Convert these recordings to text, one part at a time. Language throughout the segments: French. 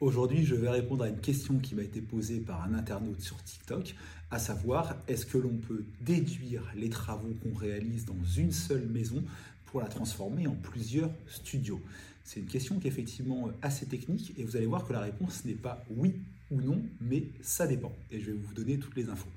Aujourd'hui, je vais répondre à une question qui m'a été posée par un internaute sur TikTok, à savoir est-ce que l'on peut déduire les travaux qu'on réalise dans une seule maison pour la transformer en plusieurs studios? C'est une question qui est effectivement assez technique et vous allez voir que la réponse n'est pas oui ou non, mais ça dépend. Et je vais vous donner toutes les infos.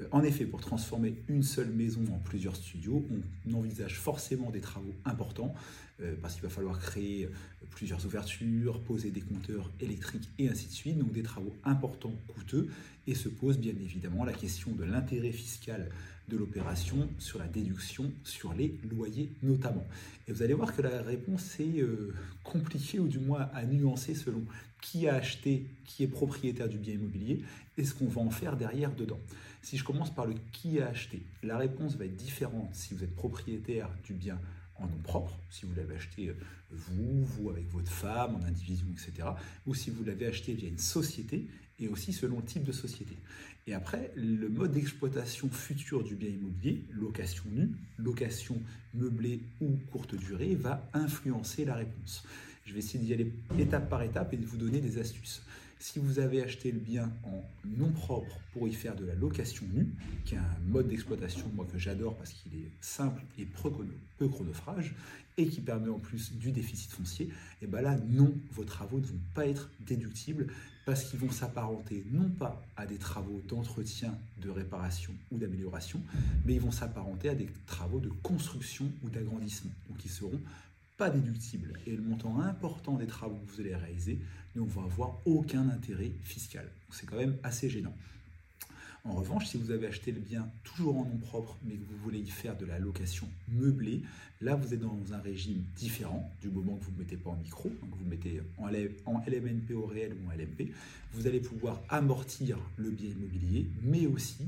Euh, en effet, pour transformer une seule maison en plusieurs studios, on envisage forcément des travaux importants euh, parce qu'il va falloir créer euh, plusieurs ouvertures, poser des compteurs électriques et ainsi de suite, donc des travaux importants, coûteux, et se pose bien évidemment la question de l'intérêt fiscal de l'opération sur la déduction sur les loyers notamment. Et vous allez voir que la réponse est compliquée ou du moins à nuancer selon qui a acheté, qui est propriétaire du bien immobilier et ce qu'on va en faire derrière dedans. Si je commence par le qui a acheté, la réponse va être différente si vous êtes propriétaire du bien nom propre, si vous l'avez acheté euh, vous, vous avec votre femme, en indivision, etc., ou si vous l'avez acheté via une société, et aussi selon le type de société. Et après, le mode d'exploitation futur du bien immobilier, location nue, location meublée ou courte durée, va influencer la réponse. Je vais essayer d'y aller étape par étape et de vous donner des astuces. Si vous avez acheté le bien en nom propre pour y faire de la location nue, qui est un mode d'exploitation que j'adore parce qu'il est simple et peu chronophage et qui permet en plus du déficit foncier, et bien là non, vos travaux ne vont pas être déductibles parce qu'ils vont s'apparenter non pas à des travaux d'entretien, de réparation ou d'amélioration, mais ils vont s'apparenter à des travaux de construction ou d'agrandissement. Donc ils seront pas déductible et le montant important des travaux que vous allez réaliser ne va avoir aucun intérêt fiscal. C'est quand même assez gênant. En revanche, si vous avez acheté le bien toujours en nom propre, mais que vous voulez y faire de la location meublée, là vous êtes dans un régime différent du moment que vous ne mettez pas en micro, donc vous mettez en LMNP au réel ou en LMP. Vous allez pouvoir amortir le bien immobilier, mais aussi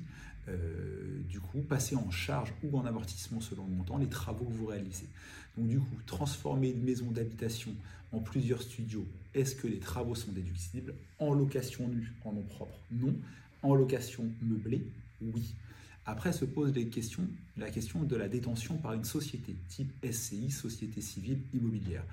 euh, du coup, passer en charge ou en amortissement selon le montant les travaux que vous réalisez. Donc du coup, transformer une maison d'habitation en plusieurs studios, est-ce que les travaux sont déductibles? En location nue, en nom propre, non. En location meublée, oui. Après se pose les questions, la question de la détention par une société, type SCI, Société Civile Immobilière.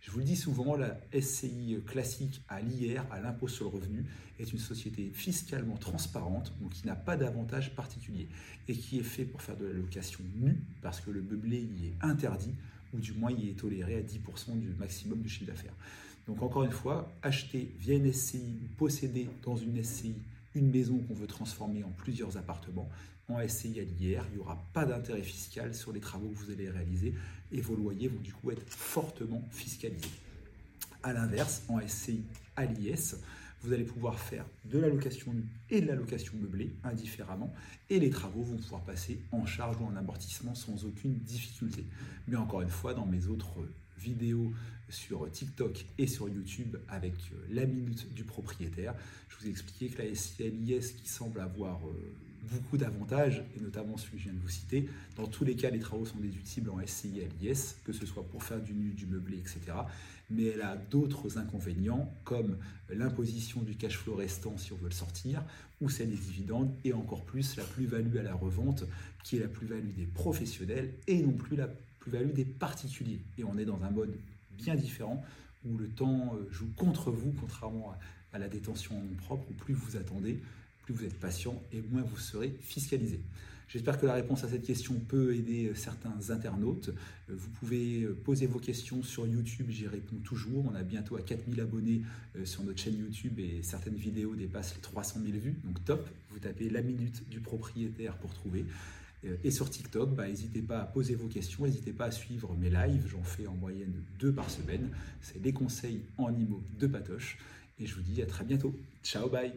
Je vous le dis souvent, la SCI classique à l'IR, à l'impôt sur le revenu, est une société fiscalement transparente, donc qui n'a pas d'avantage particulier, et qui est fait pour faire de la location nue, parce que le meublé y est interdit, ou du moins il est toléré à 10% du maximum du chiffre d'affaires. Donc encore une fois, acheter via une SCI ou posséder dans une SCI une maison qu'on veut transformer en plusieurs appartements, en SCI à l'IR, il n'y aura pas d'intérêt fiscal sur les travaux que vous allez réaliser et vos loyers vont du coup être fortement fiscalisés. A l'inverse, en SCI à l'IS, vous allez pouvoir faire de la location nue et de la location meublée indifféremment et les travaux vont pouvoir passer en charge ou en amortissement sans aucune difficulté. Mais encore une fois, dans mes autres vidéos sur TikTok et sur YouTube avec euh, la minute du propriétaire, je vous ai expliqué que la SCI à l'IS qui semble avoir euh, beaucoup d'avantages, et notamment celui que je viens de vous citer. Dans tous les cas, les travaux sont déductibles en SCI à l'IS, que ce soit pour faire du nu, du meublé, etc. Mais elle a d'autres inconvénients, comme l'imposition du cash flow restant si on veut le sortir, ou celle des dividendes, et encore plus la plus-value à la revente, qui est la plus-value des professionnels et non plus la plus-value des particuliers. Et on est dans un mode bien différent où le temps euh, joue contre vous, contrairement à la détention en nom propre, où plus vous attendez, vous êtes patient et moins vous serez fiscalisé. J'espère que la réponse à cette question peut aider euh, certains internautes. Euh, vous pouvez euh, poser vos questions sur YouTube, j'y réponds toujours. On a bientôt à 4000 abonnés sur notre chaîne YouTube et certaines vidéos dépassent les 300 000 vues. Donc top, vous tapez la minute du propriétaire pour trouver. Et sur TikTok, bah, n'hésitez pas à poser vos questions, n'hésitez pas à suivre mes lives, j'en fais en moyenne deux par semaine. C'est les conseils en IMO de Patoche. Et je vous dis à très bientôt. Ciao, bye